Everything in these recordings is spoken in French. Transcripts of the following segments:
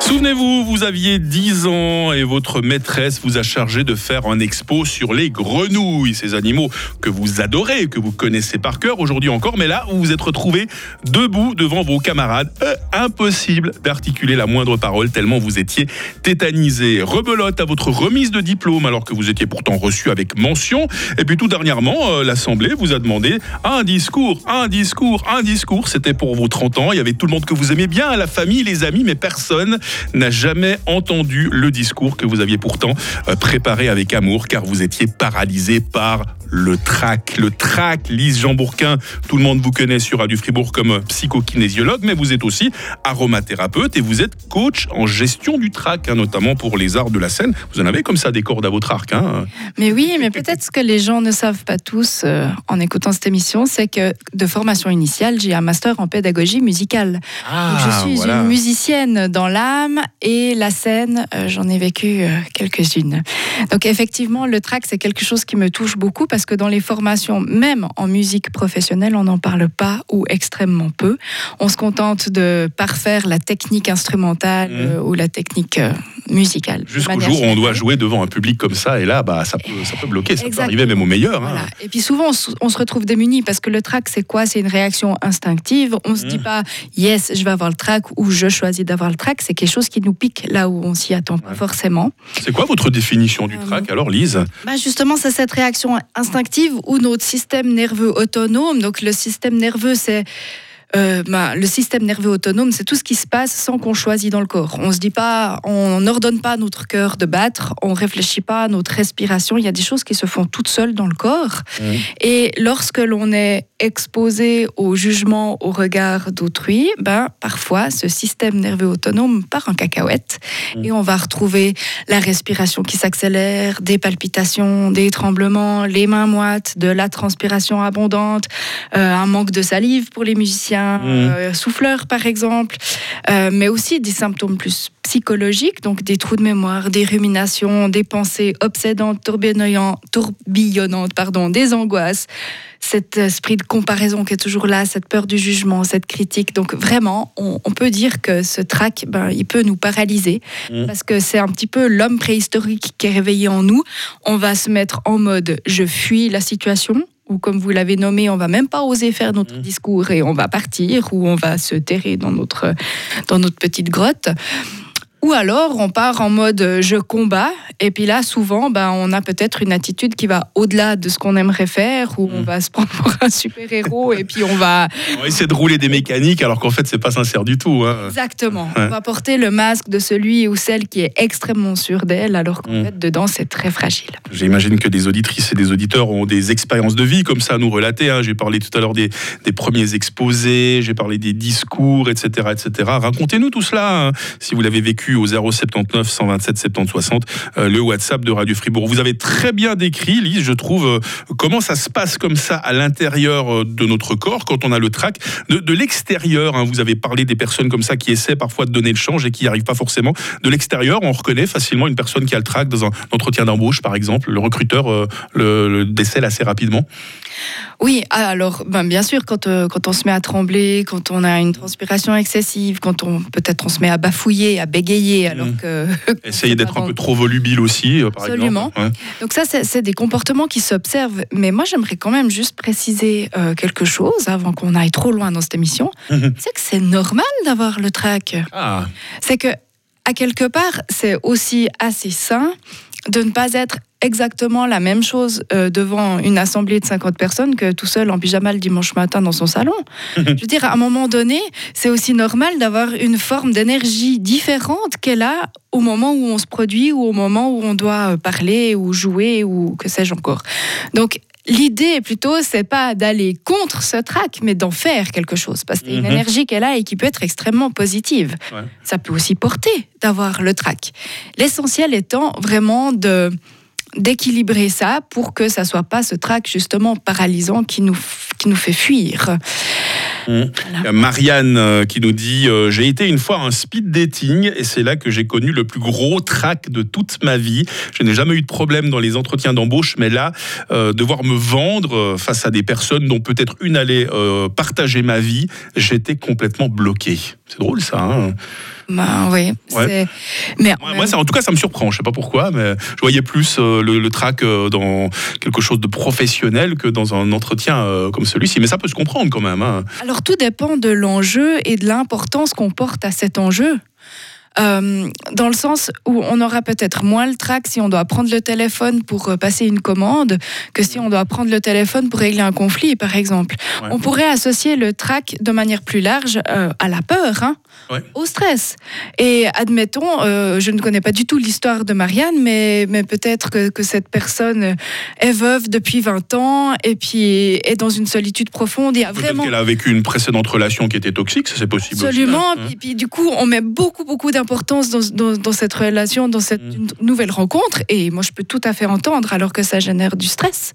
Souvenez-vous, vous aviez 10 ans et votre maîtresse vous a chargé de faire un expo sur les grenouilles, ces animaux que vous adorez, que vous connaissez par cœur aujourd'hui encore, mais là, vous vous êtes retrouvé debout devant vos camarades. Euh, impossible d'articuler la moindre parole tellement vous étiez tétanisé. Rebelote à votre remise de diplôme alors que vous étiez pourtant reçu avec mention. Et puis tout dernièrement, euh, l'Assemblée vous a demandé un discours, un discours, un discours. C'était pour vos 30 ans. Il y avait tout le monde que vous aimez bien, la famille, les amis, mais personne n'a jamais entendu le discours que vous aviez pourtant euh, préparé avec amour car vous étiez paralysé par le trac. Le trac, Lise Jean Bourquin, tout le monde vous connaît sur Radio Fribourg comme psychokinésiologue, mais vous êtes aussi aromathérapeute et vous êtes coach en gestion du trac, hein, notamment pour les arts de la scène. Vous en avez comme ça des cordes à votre arc. Hein. Mais oui, mais peut-être ce que les gens ne savent pas tous euh, en écoutant cette émission, c'est que de formation initiale, j'ai un master en pédagogie musicale. Ah, Donc, je suis voilà. une musicienne dans et la scène, euh, j'en ai vécu euh, quelques-unes. Donc effectivement, le track, c'est quelque chose qui me touche beaucoup parce que dans les formations, même en musique professionnelle, on n'en parle pas ou extrêmement peu. On se contente de parfaire la technique instrumentale Mhm. euh, ou la technique musicale. Jusqu'au jour où on doit jouer devant un public comme ça, et là, bah, ça, peut, ça peut bloquer, ça peut arriver même au meilleur. hein. Voilà. Et puis souvent, on se- on se retrouve démuni parce que le track, c'est quoi? C'est une réaction instinctive. On se dit Mhm. pas, yes, je vais avoir le track ou je choisis d'avoir le track. C'est quelque chose qui nous pique là où on s'y attend pas Ouais. forcément. C'est quoi votre définition du Euh, trac alors, Lise? Bah justement, c'est cette réaction instinctive où notre système nerveux autonome, donc le système nerveux, c'est euh, bah, le système nerveux autonome, c'est tout ce qui se passe sans qu'on choisit dans le corps. On se dit pas, on n'ordonne pas à notre cœur de battre, on réfléchit pas à notre respiration. Il y a des choses qui se font toutes seules dans le corps. Et lorsque l'on est exposé au jugement, au regard d'autrui, ben parfois ce système nerveux autonome part en cacahuète Mhm. et on va retrouver la respiration qui s'accélère, des palpitations, des tremblements, les mains moites, de la transpiration abondante, euh, un manque de salive pour les musiciens, euh, souffleurs par exemple, euh, mais aussi des symptômes plus psychologiques, donc des trous de mémoire, des ruminations, des pensées obsédantes, tourbillonnantes, tourbillonnantes pardon, des angoisses, cet esprit de comparaison qui est toujours là, cette peur du jugement, cette critique. Donc vraiment, on, on peut dire que ce trac, ben, il peut nous paralyser Mhm. parce que c'est un petit peu l'homme préhistorique qui est réveillé en nous. On va se mettre en mode je fuis la situation. Ou comme vous l'avez nommé, on va même pas oser faire notre Mhm. discours et on va partir ou on va se terrer dans notre, dans notre petite grotte. Ou alors on part en mode euh, je combats et puis là souvent ben, on a peut-être une attitude qui va au-delà de ce qu'on aimerait faire ou on Mhm. va se prendre pour un super-héros et puis on va On va essayer de rouler des mécaniques alors qu'en fait, c'est pas sincère du tout. hein. exactement Ouais. on va porter le masque de celui ou celle qui est extrêmement sûr d'elle alors qu'en Mhm. fait dedans c'est très fragile. J'imagine que des auditrices et des auditeurs ont des expériences de vie comme ça à nous relater. hein. J'ai parlé tout à l'heure des, des premiers exposés, j'ai parlé des discours, etc. etc. Racontez-nous tout cela, hein, si vous l'avez vécu au 079 127 70 60, euh, le WhatsApp de Radio Fribourg. Vous avez très bien décrit, Lise, je trouve, euh, comment ça se passe comme ça à l'intérieur euh, de notre corps quand on a le trac. De, de l'extérieur, hein, vous avez parlé des personnes comme ça qui essaient parfois de donner le change et qui n'y arrivent pas forcément. De l'extérieur, on reconnaît facilement une personne qui a le trac dans un entretien d'embauche, par exemple. Le recruteur euh, le, le décèle assez rapidement. Oui, alors ben, bien sûr, quand, quand on se met à trembler, quand on a une transpiration excessive, quand on peut-être on se met à bafouiller, à bégayer, alors Mhm. que Essayez d'être un peu trop volubile aussi, euh, par Absolument. exemple. Ouais. Donc ça, c'est c'est des comportements qui s'observent. Mais moi, j'aimerais quand même juste préciser euh, quelque chose avant qu'on aille trop loin dans cette émission. Mhm. C'est que c'est normal d'avoir le trac. Ah, C'est que, à quelque part, c'est aussi assez sain de ne pas être exactement la même chose euh, devant une assemblée de 50 personnes que tout seul en pyjama le dimanche matin dans son salon. Je veux dire, à un moment donné, c'est aussi normal d'avoir une forme d'énergie différente qu'elle a au moment où on se produit ou au moment où on doit euh, parler ou jouer ou que sais-je encore. Donc, L'idée plutôt, c'est pas d'aller contre ce track, mais d'en faire quelque chose, parce y a une Mhm. énergie qu'elle a et qui peut être extrêmement positive. Ouais. Ça peut aussi porter d'avoir le track. L'essentiel étant vraiment de d'équilibrer ça pour que ça soit pas ce track justement paralysant qui nous, qui nous fait fuir. Mmh. Marianne euh, qui nous dit euh, J'ai été une fois un speed dating et c'est là que j'ai connu le plus gros trac de toute ma vie. Je n'ai jamais eu de problème dans les entretiens d'embauche, mais là, euh, devoir me vendre face à des personnes dont peut-être une allait partager ma vie, j'étais complètement bloqué. C'est drôle ça. Hein bah, oui. Mais moi, ça, en tout cas, ça me surprend. Je sais pas pourquoi, mais je voyais plus le, le, trac dans quelque chose de professionnel que dans un entretien comme celui-ci. Mais ça peut se comprendre quand même. Hein. Alors tout dépend de l'enjeu et de l'importance qu'on porte à cet enjeu. Euh, dans le sens où on aura peut-être moins le trac si on doit prendre le téléphone pour euh, passer une commande que si on doit prendre le téléphone pour régler un conflit, par exemple. On pourrait associer le trac de manière plus large euh, à la peur. Hein au stress. Et admettons, euh, je ne connais pas du tout l'histoire de Marianne, mais, mais peut-être que, que, cette personne est veuve depuis 20 ans et puis est dans une solitude profonde. Il a vraiment... qu'elle a vécu une précédente relation qui était toxique, c'est possible. Absolument. Aussi, hein. puis, du coup, on met beaucoup, beaucoup d'importance dans, dans, cette relation, dans cette mm. nouvelle rencontre. Et moi, je peux tout à fait entendre alors que ça génère du stress.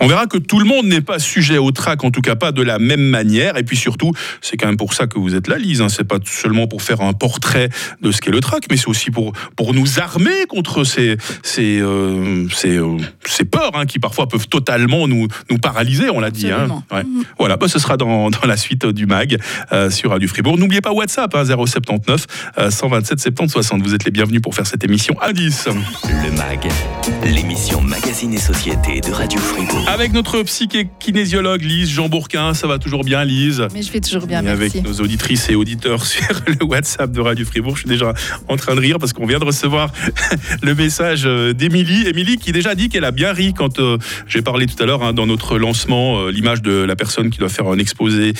On verra que tout le monde n'est pas sujet au trac, en tout cas pas de la même manière. Et puis surtout, c'est quand même pour ça que vous êtes là, Lise. Hein. C'est pas seulement pour faire un portrait de ce qu'est le trac, mais c'est aussi pour, pour nous armer contre ces, ces, euh, ces, euh, ces peurs hein, qui parfois peuvent totalement nous, nous paralyser, on l'a dit. Hein. Mhm. Voilà, bah, ce sera dans, dans, la suite du MAG euh, sur Radio Fribourg. N'oubliez pas WhatsApp, hein, 079 127 70 60. Vous êtes les bienvenus pour faire cette émission à 10. Le MAG, l'émission Magazine et Société de Radio Fribourg. Avec notre psyché kinésiologue Lise Jean Bourquin, ça va toujours bien Lise? Mais je vais toujours bien, et merci. Avec nos auditrices et auditeurs sur le WhatsApp de Radio Fribourg. Je suis déjà en train de rire parce qu'on vient de recevoir le message euh, d'Émilie. Émilie qui déjà dit qu'elle a bien ri quand euh, j'ai parlé tout à l'heure hein, dans notre lancement, euh, l'image de la personne qui doit faire un exposé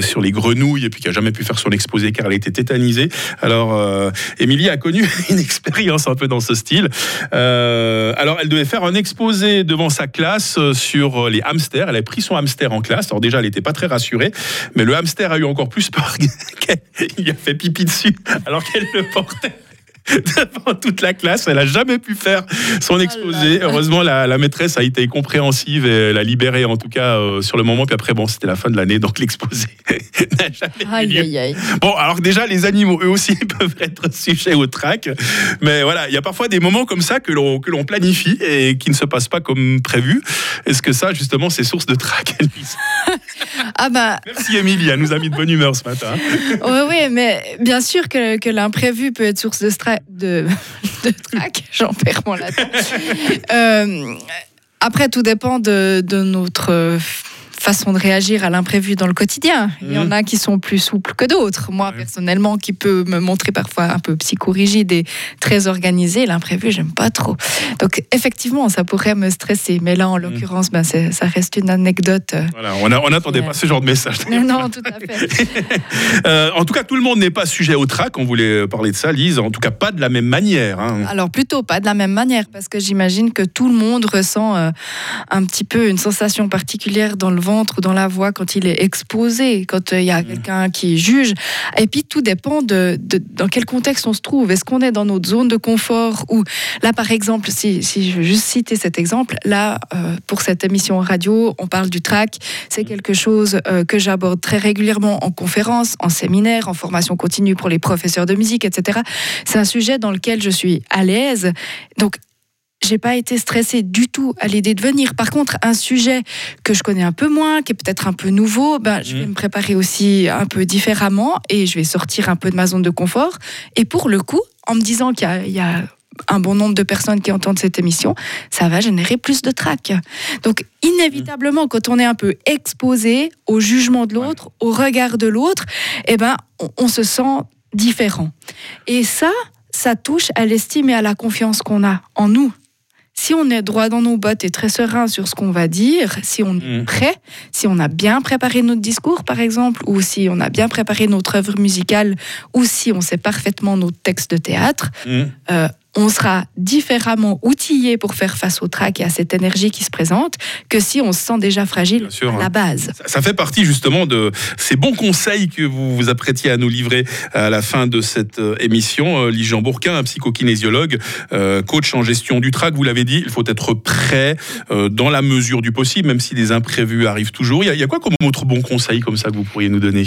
sur les grenouilles et puis qui a jamais pu faire son exposé car elle était tétanisée. Alors, Émilie a connu une expérience un peu dans ce style. alors, elle devait faire un exposé devant sa classe sur les hamsters. Elle a pris son hamster en classe. Alors déjà, elle n'était pas très rassurée, mais le hamster a eu encore plus peur. il a fait pipi dessus alors qu'elle le portait. devant toute la classe. Elle n'a jamais pu faire son oh exposé. Heureusement, la, maîtresse a été compréhensive et l'a libérée, en tout cas, euh, sur le moment. Puis après, bon, c'était la fin de l'année, donc l'exposé n'a jamais eu lieu. Bon, alors déjà, les animaux, eux aussi, peuvent être sujets au trac. Mais voilà, il y a parfois des moments comme ça que l'on, que l'on planifie et qui ne se passent pas comme prévu. Est-ce que ça, justement, c'est source de trac, ah bah... Merci, Émilie. Elle nous a mis de bonne humeur ce matin. Oui, oui, mais bien sûr que, que l'imprévu peut être source de stress de, trac, j'en perds mon latin. Euh, après, tout dépend de notre façon de réagir à l'imprévu dans le quotidien. Il y en mhm. a qui sont plus souples que d'autres. Moi, personnellement, qui peut me montrer parfois un peu psychorigide et très organisé, l'imprévu, j'aime pas trop. Donc, effectivement, ça pourrait me stresser. Mais là, en mhm. l'occurrence, ben, ça reste une anecdote. Euh, voilà, on n'attendait pas ce genre de message. Non, tout à fait. Euh, en tout cas, tout le monde n'est pas sujet au trac. On voulait parler de ça, Lise. En tout cas, pas de la même manière. Hein. Alors, plutôt pas de la même manière, parce que j'imagine que tout le monde ressent euh, un petit peu une sensation particulière dans le ventre ou dans la voix quand il est exposé, quand euh, il y a mm. quelqu'un qui juge. Et puis tout dépend de, dans quel contexte on se trouve. Est-ce qu'on est dans notre zone de confort ou là par exemple, si, si je veux juste citer cet exemple, là euh, pour cette émission radio, on parle du track. C'est mm. quelque chose euh, que j'aborde très régulièrement en conférence, en séminaire, en formation continue pour les professeurs de musique, etc. C'est un sujet dans lequel je suis à l'aise. Donc j'ai pas été stressée du tout à l'idée de venir. Par contre, un sujet que je connais un peu moins, qui est peut-être un peu nouveau, ben, je vais mmh. me préparer aussi un peu différemment et je vais sortir un peu de ma zone de confort. Et pour le coup, en me disant qu'il y, a un bon nombre de personnes qui entendent cette émission, ça va générer plus de trac. Donc, inévitablement, quand on est un peu exposé au jugement de l'autre, au regard de l'autre, eh ben, on se sent différent. Et ça, ça touche à l'estime et à la confiance qu'on a en nous si on est droit dans nos bottes et très serein sur ce qu'on va dire, si on est mm. prêt, si on a bien préparé notre discours, par exemple, ou si on a bien préparé notre œuvre musicale, ou si on sait parfaitement nos textes de théâtre, mm. euh, on sera différemment outillé pour faire face au trac et à cette énergie qui se présente que si on se sent déjà fragile sûr, à la hein. base. Ça, ça fait partie justement de ces bons conseils que vous vous apprêtiez à nous livrer à la fin de cette euh, émission. Euh, Lise Jean Bourquin, un psychokinésiologue, euh, coach en gestion du trac, vous l'avez dit, il faut être prêt euh, dans la mesure du possible, même si des imprévus arrivent toujours. Il y a, il y a quoi comme autre bon conseil comme ça que vous pourriez nous donner?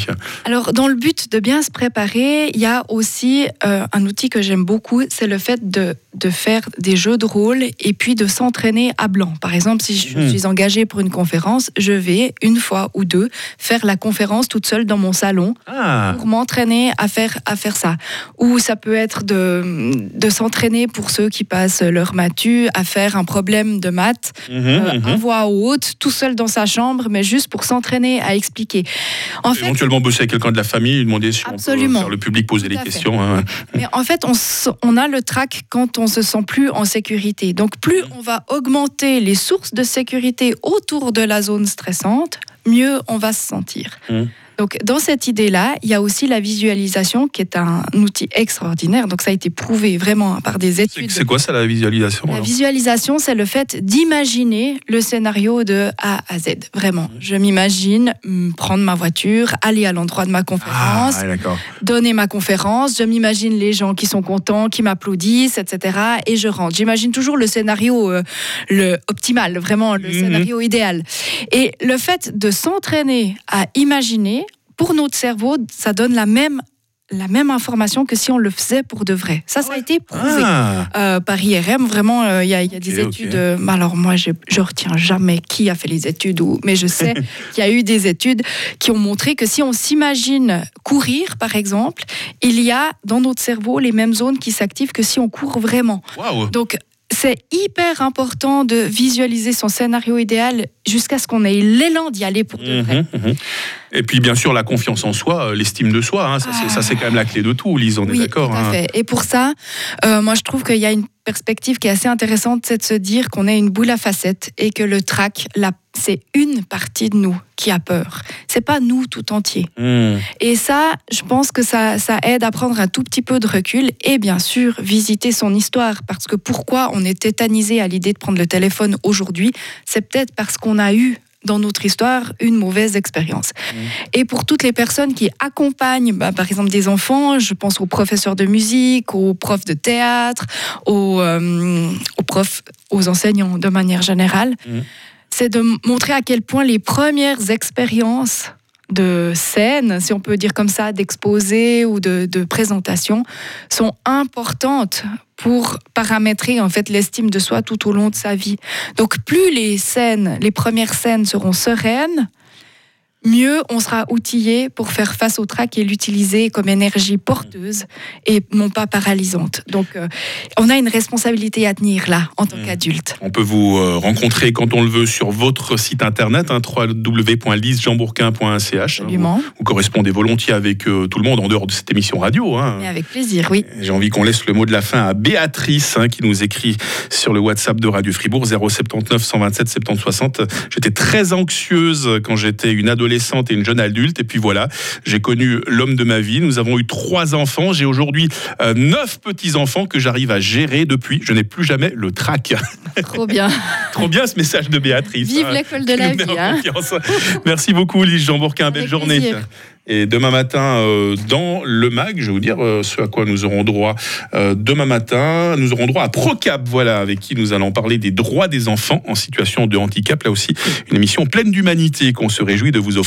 Alors, dans le but de bien se préparer, il y a aussi euh, un outil que j'aime beaucoup, c'est le fait de, de faire des jeux de rôle et puis de s'entraîner à blanc. Par exemple, si je Mhm. suis engagée pour une conférence, je vais une fois ou deux faire la conférence toute seule dans mon salon Ah, pour m'entraîner à faire, à faire ça. Ou ça peut être de, de s'entraîner pour ceux qui passent leur matu à faire un problème de maths mhm, euh, mhm. à voix haute, tout seul dans sa chambre, mais juste pour s'entraîner à expliquer. En fait, Éventuellement bosser avec quelqu'un de la famille, lui demander si on Absolument. peut faire le public poser des questions. hein. mais en fait, on, on a le trac quand on se sent plus en sécurité. Donc, plus on va augmenter les sources de sécurité autour de la zone stressante, mieux on va se sentir. Mhm. Donc, dans cette idée-là, il y a aussi la visualisation qui est un outil extraordinaire. Donc, ça a été prouvé vraiment par des études. c'est quoi ça la visualisation La visualisation, c'est le fait d'imaginer le scénario de A à Z. Vraiment. Je m'imagine hum, prendre ma voiture, aller à l'endroit de ma Ah, conférence, ouais, d'accord. donner ma conférence. Je m'imagine les gens qui sont contents, qui m'applaudissent, etc. Et je rentre. J'imagine toujours le scénario euh, le optimal, vraiment le Mhm. scénario idéal. Et le fait de s'entraîner à imaginer, pour notre cerveau, ça donne la même la même information que si on le faisait pour de vrai. Ça, ça a été prouvé Ah, euh, par IRM. Vraiment, euh, il y, a- il y a des études. euh, alors moi, je, je retiens jamais qui a fait les études, ou, mais je sais qu'il y a eu des études qui ont montré que si on s'imagine courir, par exemple, il y a dans notre cerveau les mêmes zones qui s'activent que si on court vraiment. waouh. Donc c'est hyper important de visualiser son scénario idéal jusqu'à ce qu'on ait l'élan d'y aller pour de vrai. Mhm, mhm. Et puis bien sûr la confiance en soi, euh, l'estime de soi, hein, ça, c'est- ça c'est quand même la clé de tout, Lise, on est d'accord. hein. fait. Et pour ça, euh, moi, je trouve qu'il y a une perspective qui est assez intéressante, c'est de se dire qu'on est une boule à facettes et que le trac, c'est une partie de nous qui a peur. C'est pas nous tout entier. Mhm. Et ça, je pense que ça, ça aide à prendre un tout petit peu de recul et bien sûr visiter son histoire. Parce que pourquoi on est tétanisé à l'idée de prendre le téléphone aujourd'hui C'est peut-être parce qu'on a eu dans notre histoire une mauvaise expérience. Et pour toutes les personnes qui accompagnent, bah, par exemple des enfants, je pense aux professeurs de musique, aux profs de théâtre, aux, euh, aux profs, aux enseignants de manière générale, Mhm. c'est de montrer à quel point les premières expériences de scène, si on peut dire comme ça, d'exposé ou de, de présentation, sont importantes pour paramétrer en fait l'estime de soi tout au long de sa vie. Donc plus les scènes, les premières scènes seront sereines, mieux on sera outillé pour faire face au trac et l'utiliser comme énergie porteuse et non pas paralysante. Donc euh, on a une responsabilité à tenir là en tant Mhm. qu'adulte. On peut vous euh, rencontrer quand on le veut sur votre site internet, hein, www.lisejeanbourquin.ch. Absolument. Vous, vous correspondez volontiers avec euh, tout le monde en dehors de cette émission radio. hein. Et avec plaisir, oui. J'ai envie qu'on laisse le mot de la fin à Béatrice hein, qui nous écrit sur le WhatsApp de Radio Fribourg 079 127 70 60. J'étais très anxieuse quand j'étais une adolescente et une jeune adulte et puis voilà, j'ai connu l'homme de ma vie. Nous avons eu trois enfants. J'ai aujourd'hui euh, neuf petits enfants que j'arrive à gérer depuis. Je n'ai plus jamais le trac. Trop bien. Trop bien ce message de Béatrice. Vive hein, l'école de la vie. hein. Merci beaucoup Lise Jean Bourquin, belle journée. Et demain matin, euh, dans le MAG, je vais vous dire euh, ce à quoi nous aurons droit euh, demain matin. Nous aurons droit à Procap, voilà, avec qui nous allons parler des droits des enfants en situation de handicap. Là aussi, une émission pleine d'humanité qu'on se réjouit de vous offrir.